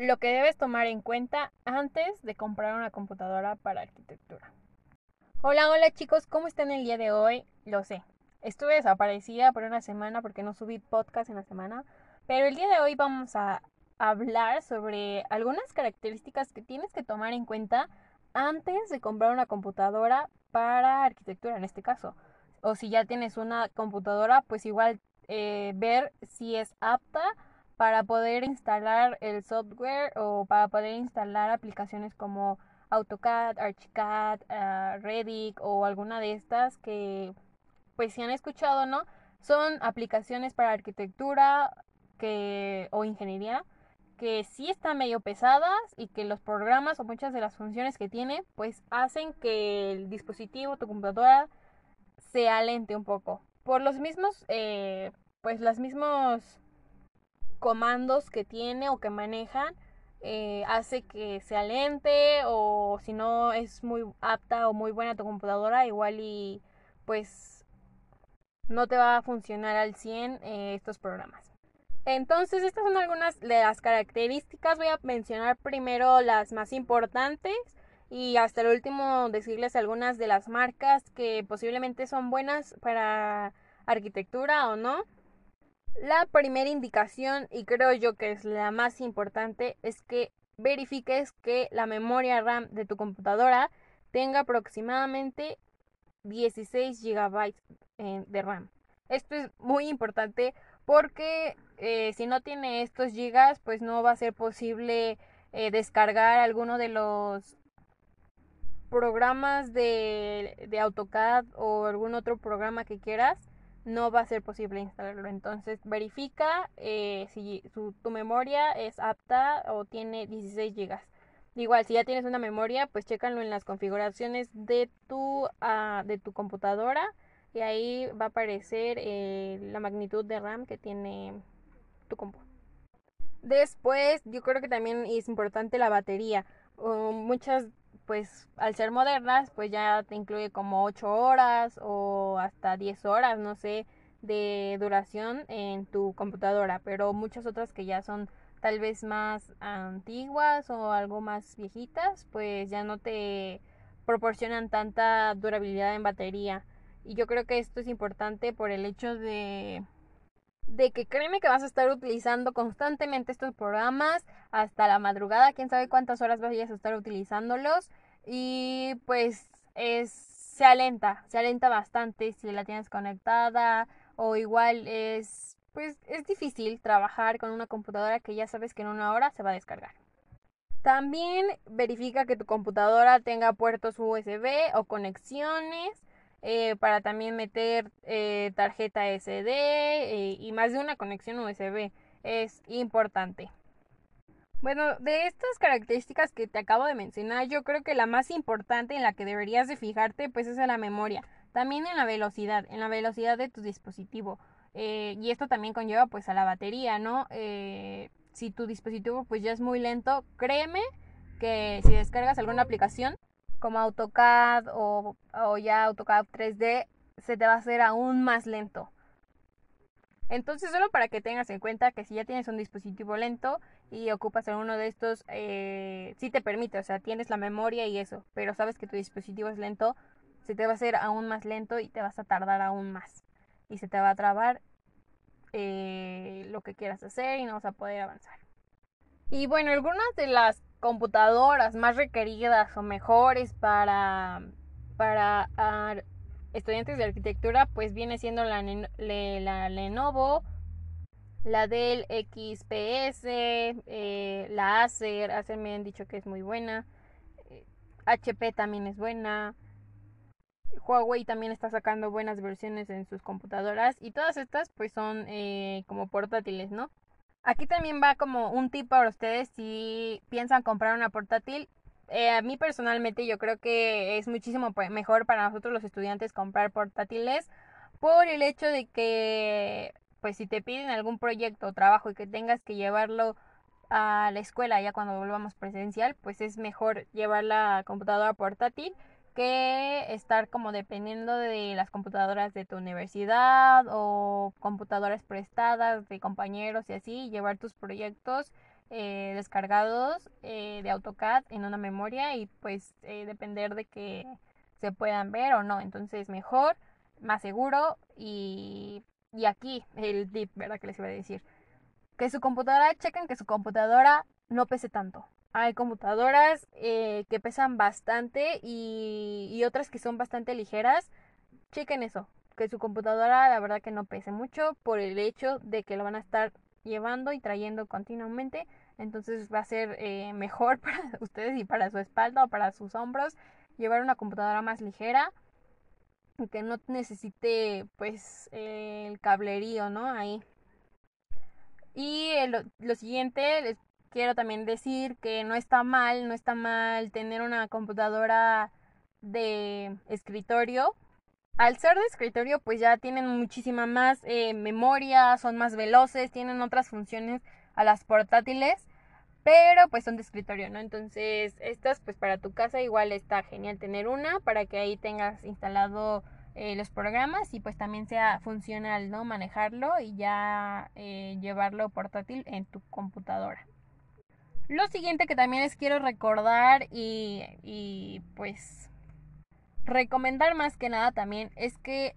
Lo que debes tomar en cuenta antes de comprar una computadora para arquitectura. Hola, hola chicos, ¿cómo están el día de hoy? Lo sé, estuve desaparecida por una semana porque no subí podcast en la semana, pero el día de hoy vamos a hablar sobre algunas características que tienes que tomar en cuenta antes de comprar una computadora para arquitectura en este caso. O si ya tienes una computadora, pues igual eh, ver si es apta para poder instalar el software o para poder instalar aplicaciones como AutoCAD, ArchiCAD, uh, o alguna de estas que pues si han escuchado, ¿no? Son aplicaciones para arquitectura que o ingeniería que sí están medio pesadas y que los programas o muchas de las funciones que tiene pues hacen que el dispositivo, tu computadora, se alente un poco. Por los mismos, eh, pues las mismos comandos que tiene o que manejan eh, hace que se alente o si no es muy apta o muy buena tu computadora igual y pues no te va a funcionar al 100 eh, estos programas. Entonces estas son algunas de las características. Voy a mencionar primero las más importantes y hasta el último decirles algunas de las marcas que posiblemente son buenas para arquitectura o no. La primera indicación, y creo yo que es la más importante, es que verifiques que la memoria RAM de tu computadora tenga aproximadamente 16 GB eh, de RAM. Esto es muy importante porque eh, si no tiene estos gigas, pues no va a ser posible eh, descargar alguno de los programas de, de AutoCAD o algún otro programa que quieras no va a ser posible instalarlo. Entonces verifica eh, si tu memoria es apta o tiene 16 GB. Igual, si ya tienes una memoria, pues chécalo en las configuraciones de tu, uh, de tu computadora y ahí va a aparecer eh, la magnitud de RAM que tiene tu compu. Después, yo creo que también es importante la batería. muchas pues al ser modernas, pues ya te incluye como 8 horas o hasta 10 horas, no sé, de duración en tu computadora, pero muchas otras que ya son tal vez más antiguas o algo más viejitas, pues ya no te proporcionan tanta durabilidad en batería. Y yo creo que esto es importante por el hecho de de que créeme que vas a estar utilizando constantemente estos programas hasta la madrugada, quién sabe cuántas horas vayas a estar utilizándolos y pues es, se alenta, se alenta bastante si la tienes conectada o igual es pues es difícil trabajar con una computadora que ya sabes que en una hora se va a descargar. También verifica que tu computadora tenga puertos USB o conexiones eh, para también meter eh, tarjeta SD eh, y más de una conexión USB. Es importante. Bueno, de estas características que te acabo de mencionar, yo creo que la más importante en la que deberías de fijarte pues es en la memoria. También en la velocidad, en la velocidad de tu dispositivo. y esto también conlleva pues a la batería, ¿no? si tu dispositivo pues ya es muy lento, créeme que si descargas alguna aplicación como AutoCAD o, ya AutoCAD 3D, se te va a hacer aún más lento. Entonces, solo para que tengas en cuenta que si ya tienes un dispositivo lento y ocupas en uno de estos, eh, sí te permite, o sea, tienes la memoria y eso, pero sabes que tu dispositivo es lento, se te va a hacer aún más lento y te vas a tardar aún más. Y se te va a trabar eh, lo que quieras hacer y no vas a poder avanzar. Y bueno, algunas de las computadoras más requeridas o mejores para, para ah, estudiantes de arquitectura, pues viene siendo la, la Lenovo, la Dell XPS, eh, la Acer, Acer me han dicho que es muy buena, HP eh, también es buena, Huawei también está sacando buenas versiones en sus computadoras y todas estas pues son eh, como portátiles, ¿no? Aquí también va como un tip para ustedes si piensan comprar una portátil. Eh, a mí personalmente yo creo que es muchísimo mejor para nosotros los estudiantes comprar portátiles por el hecho de que pues si te piden algún proyecto o trabajo y que tengas que llevarlo a la escuela ya cuando volvamos presencial, pues es mejor llevar la computadora portátil que estar como dependiendo de las computadoras de tu universidad o computadoras prestadas de compañeros y así, llevar tus proyectos eh, descargados eh, de AutoCAD en una memoria y pues eh, depender de que se puedan ver o no. Entonces mejor, más seguro y, y aquí el tip, ¿verdad? Que les iba a decir. Que su computadora, chequen que su computadora no pese tanto. Hay computadoras eh, que pesan bastante y, otras que son bastante ligeras. Chequen eso, que su computadora la verdad que no pese mucho por el hecho de que lo van a estar llevando y trayendo continuamente. Entonces va a ser eh, mejor para ustedes y para su espalda o para sus hombros llevar una computadora más ligera que no necesite pues el cablerío, ¿no? Ahí. Y lo siguiente, quiero también decir que no está mal, no está mal tener una computadora de escritorio. Al ser de escritorio, pues ya tienen muchísima más eh, memoria, son más veloces, tienen otras funciones a las portátiles, pero pues son de escritorio, ¿no? Entonces, estas pues para tu casa igual está genial tener una para que ahí tengas instalado eh, los programas y pues también sea funcional, ¿no? Manejarlo y ya eh, llevarlo portátil en tu computadora. Lo siguiente que también les quiero recordar y, y pues recomendar más que nada también es que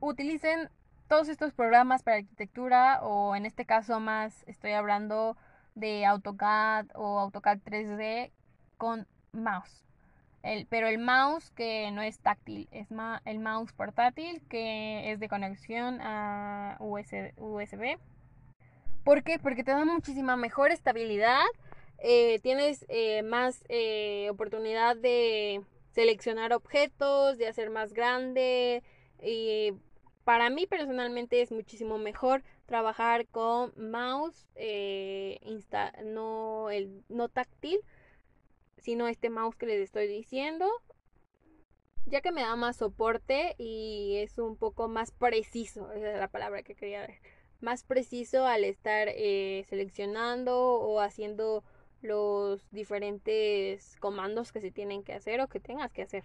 utilicen todos estos programas para arquitectura o en este caso más estoy hablando de AutoCAD o AutoCAD 3D con mouse. El, pero el mouse que no es táctil, es el mouse portátil que es de conexión a USB. ¿Por qué? Porque te da muchísima mejor estabilidad eh, tienes eh, más eh, oportunidad de seleccionar objetos, de hacer más grande y para mí personalmente es muchísimo mejor trabajar con mouse no el no táctil sino este mouse que les estoy diciendo ya que me da más soporte y es un poco más preciso esa es la palabra que quería ver más preciso al estar seleccionando o haciendo los diferentes comandos que se tienen que hacer o que tengas que hacer.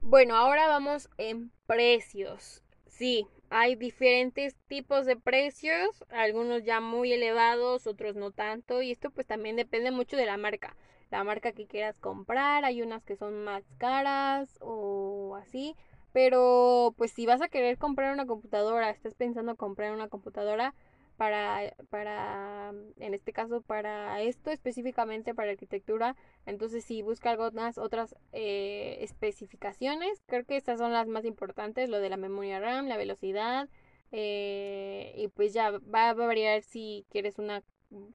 Bueno, ahora vamos en precios. Sí, hay diferentes tipos de precios, algunos ya muy elevados, otros no tanto, y esto pues también depende mucho de la marca. La marca que quieras comprar, hay unas que son más caras o así, pero pues si vas a querer comprar una computadora, estás pensando comprar una computadora, para, para, en este caso, para esto específicamente para arquitectura. Entonces, si busca algunas otras eh, especificaciones, creo que estas son las más importantes, lo de la memoria RAM, la velocidad, eh, y pues ya va a variar si quieres una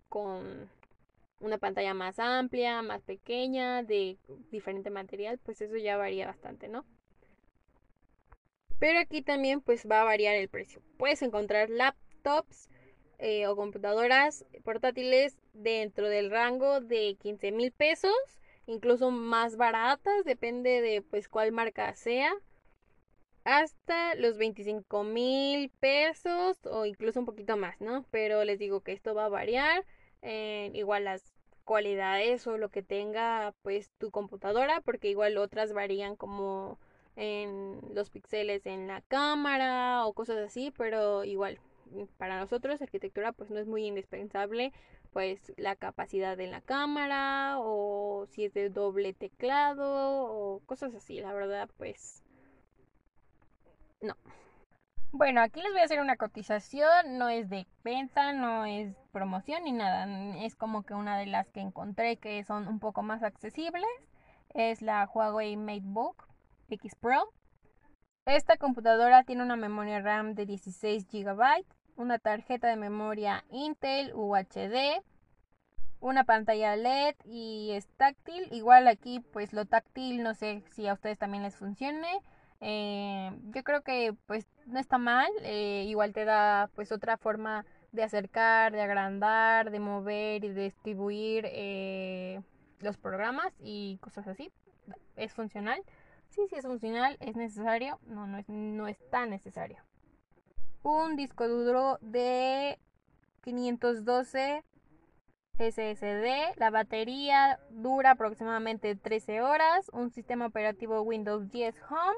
con una pantalla más amplia, más pequeña, de diferente material, pues eso ya varía bastante, ¿no? Pero aquí también pues va a variar el precio. Puedes encontrar laptops eh, o computadoras portátiles dentro del rango de 15 mil pesos, incluso más baratas, depende de pues cuál marca sea, hasta los 25 mil pesos o incluso un poquito más, ¿no? Pero les digo que esto va a variar, eh, igual las cualidades o lo que tenga pues tu computadora, porque igual otras varían como en los píxeles en la cámara o cosas así, pero igual para nosotros arquitectura pues no es muy indispensable pues la capacidad de la cámara o si es de doble teclado o cosas así, la verdad pues no. Bueno, aquí les voy a hacer una cotización, no es de venta, no es promoción ni nada, es como que una de las que encontré que son un poco más accesibles es la Huawei MateBook X Pro. Esta computadora tiene una memoria RAM de 16 GB, una tarjeta de memoria Intel UHD, una pantalla LED y es táctil. Igual aquí pues lo táctil no sé si a ustedes también les funcione. Eh, yo creo que pues no está mal, eh, igual te da pues otra forma de acercar, de agrandar, de mover y de distribuir eh, los programas y cosas así. ¿Es funcional? Sí, sí es funcional. ¿Es necesario? No, no es, no es tan necesario. Un disco duro de 512 SSD. La batería dura aproximadamente 13 horas. Un sistema operativo Windows 10 Home.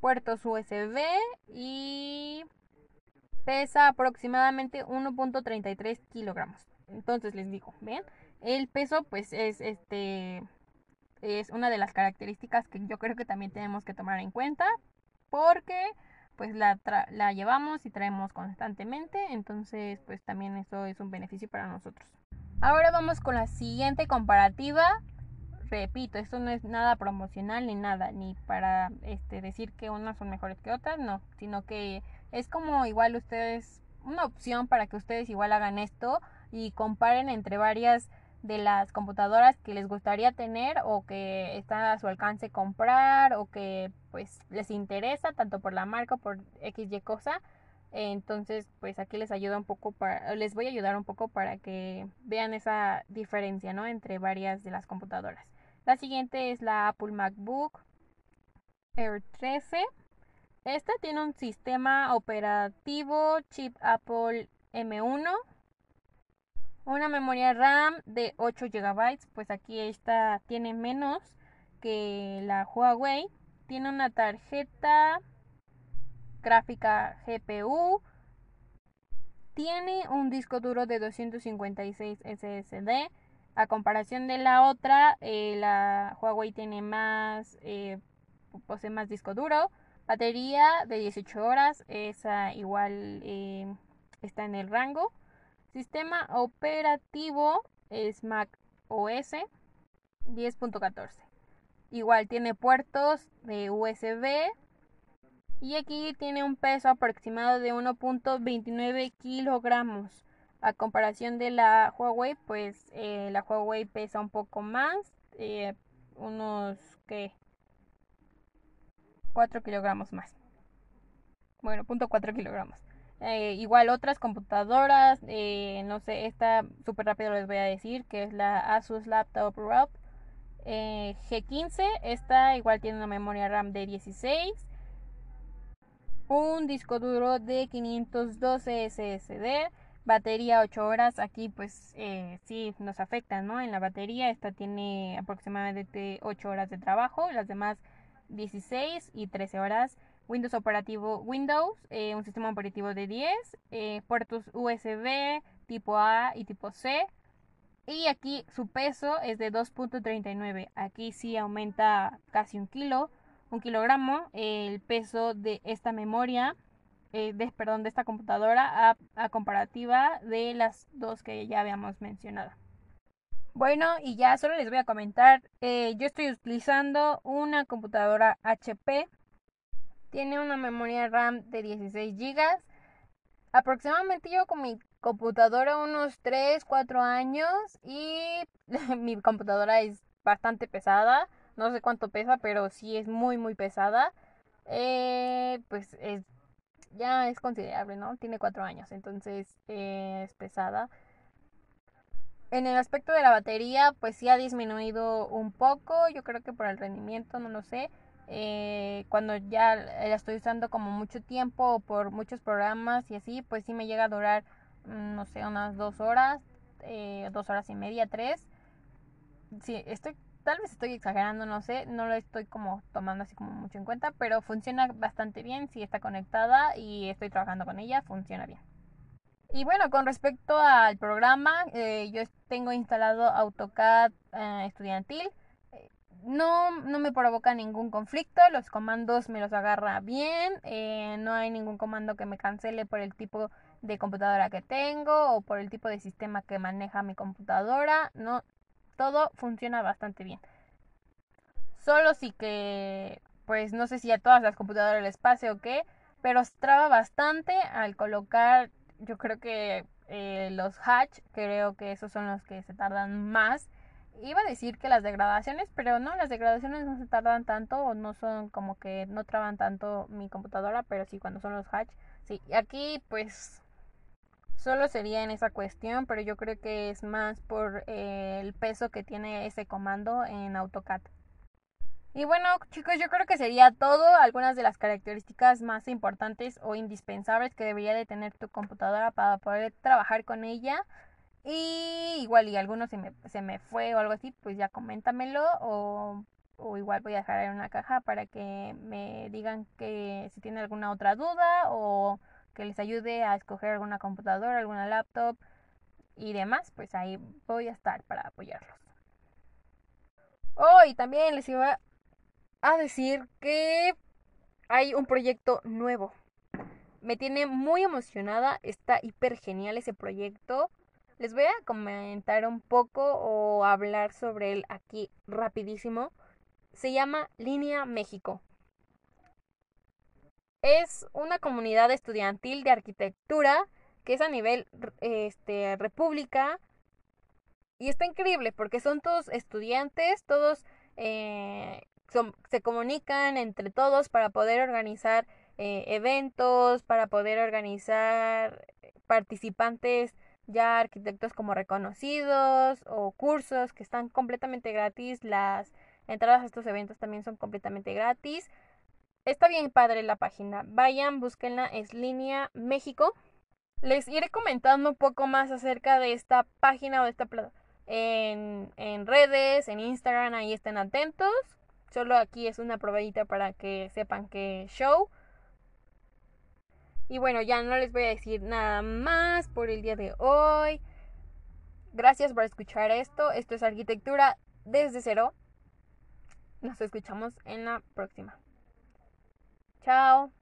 Puertos USB y pesa aproximadamente 1.33 kilogramos. Entonces les digo, ¿ven? El peso pues es este es una de las características que yo creo que también tenemos que tomar en cuenta porque pues la, la llevamos y traemos constantemente, entonces pues también eso es un beneficio para nosotros. Ahora vamos con la siguiente comparativa. Repito, esto no es nada promocional ni nada, ni para este, decir que unas son mejores que otras, no, sino que es como igual ustedes, una opción para que ustedes igual hagan esto y comparen entre varias de las computadoras que les gustaría tener o que está a su alcance comprar o que pues les interesa tanto por la marca o por XY cosa. Entonces, pues aquí les ayuda un poco para les voy a ayudar un poco para que vean esa diferencia, ¿no? entre varias de las computadoras. La siguiente es la Apple MacBook Air 13. Esta tiene un sistema operativo chip Apple M1 una memoria RAM de 8 GB, pues aquí esta tiene menos que la Huawei. Tiene una tarjeta gráfica GPU. Tiene un disco duro de 256 SSD. A comparación de la otra, eh, la Huawei tiene más, eh, posee más disco duro. Batería de 18 horas, esa igual eh, está en el rango. Sistema operativo es Mac OS 10.14. Igual tiene puertos de USB y aquí tiene un peso aproximado de 1.29 kilogramos. A comparación de la Huawei, pues eh, la Huawei pesa un poco más, eh, unos que 4 kilogramos más. Bueno, 0.4 kilogramos. Eh, igual otras computadoras, eh, no sé, esta súper rápido les voy a decir que es la Asus Laptop Rob eh, G15. Esta igual tiene una memoria RAM de 16, un disco duro de 512 SSD, batería 8 horas. Aquí pues sí nos afecta, ¿no? En la batería esta tiene aproximadamente 8 horas de trabajo, las demás 16 y 13 horas. Windows operativo Windows, eh, un sistema operativo de 10, eh, puertos USB tipo A y tipo C. Y aquí su peso es de 2.39. Aquí sí aumenta casi un kilo, un kilogramo el peso de esta memoria, eh, de, perdón, de esta computadora a, a comparativa de las dos que ya habíamos mencionado. Bueno, y ya solo les voy a comentar, yo estoy utilizando una computadora HP tiene una memoria RAM de 16 GB. Aproximadamente yo con mi computadora unos 3, 4 años y mi computadora es bastante pesada. No sé cuánto pesa, pero sí es muy, muy pesada. Eh, pues es, ya es considerable, ¿no? Tiene 4 años, entonces es pesada. En el aspecto de la batería, pues sí ha disminuido un poco. Yo creo que por el rendimiento, no lo sé. Eh, cuando ya la estoy usando como mucho tiempo por muchos programas y así, pues sí me llega a durar, mm, no sé, unas dos horas, eh, dos horas y media, tres. Sí, estoy, tal vez estoy exagerando, no sé, no lo estoy como tomando así como mucho en cuenta, pero funciona bastante bien, si está conectada y estoy trabajando con ella, funciona bien. Y bueno, con respecto al programa, eh, yo tengo instalado AutoCAD estudiantil no, no me provoca ningún conflicto, los comandos me los agarra bien, eh, no hay ningún comando que me cancele por el tipo de computadora que tengo o por el tipo de sistema que maneja mi computadora, no, todo funciona bastante bien. Solo sí que, pues no sé si a todas las computadoras les pase o qué, pero traba bastante al colocar, yo creo que eh, los hatch, creo que esos son los que se tardan más iba a decir que las degradaciones, pero no, las degradaciones no se tardan tanto o no son como que no traban tanto mi computadora, pero sí cuando son los hatch. Sí, aquí pues solo sería en esa cuestión, pero yo creo que es más por eh, el peso que tiene ese comando en AutoCAD. Y bueno, chicos, yo creo que sería todo. Algunas de las características más importantes o indispensables que debería de tener tu computadora para poder trabajar con ella. Y igual y alguno se me, se me fue o algo así, pues ya coméntamelo o, o igual voy a dejar en una caja para que me digan que si tienen alguna otra duda o que les ayude a escoger alguna computadora, alguna laptop y demás, pues ahí voy a estar para apoyarlos. Oh, y también les iba a decir que hay un proyecto nuevo. Me tiene muy emocionada, está hiper genial ese proyecto. Les voy a comentar un poco o hablar sobre él aquí rapidísimo. Se llama Línea México. Es una comunidad estudiantil de arquitectura que es a nivel este, república y está increíble porque son todos estudiantes, todos eh, se comunican entre todos para poder organizar eh, eventos, para poder organizar participantes ya arquitectos como reconocidos o cursos que están completamente gratis. Las entradas a estos eventos también son completamente gratis. Está bien padre la página. Vayan, búsquenla, es Línea México. Les iré comentando un poco más acerca de esta página o de esta en, en redes, en Instagram, ahí estén atentos. Solo aquí es una probadita para que sepan que show. Y bueno, ya no les voy a decir nada más por el día de hoy. Gracias por escuchar esto. Esto es arquitectura desde cero. Nos escuchamos en la próxima. Chao.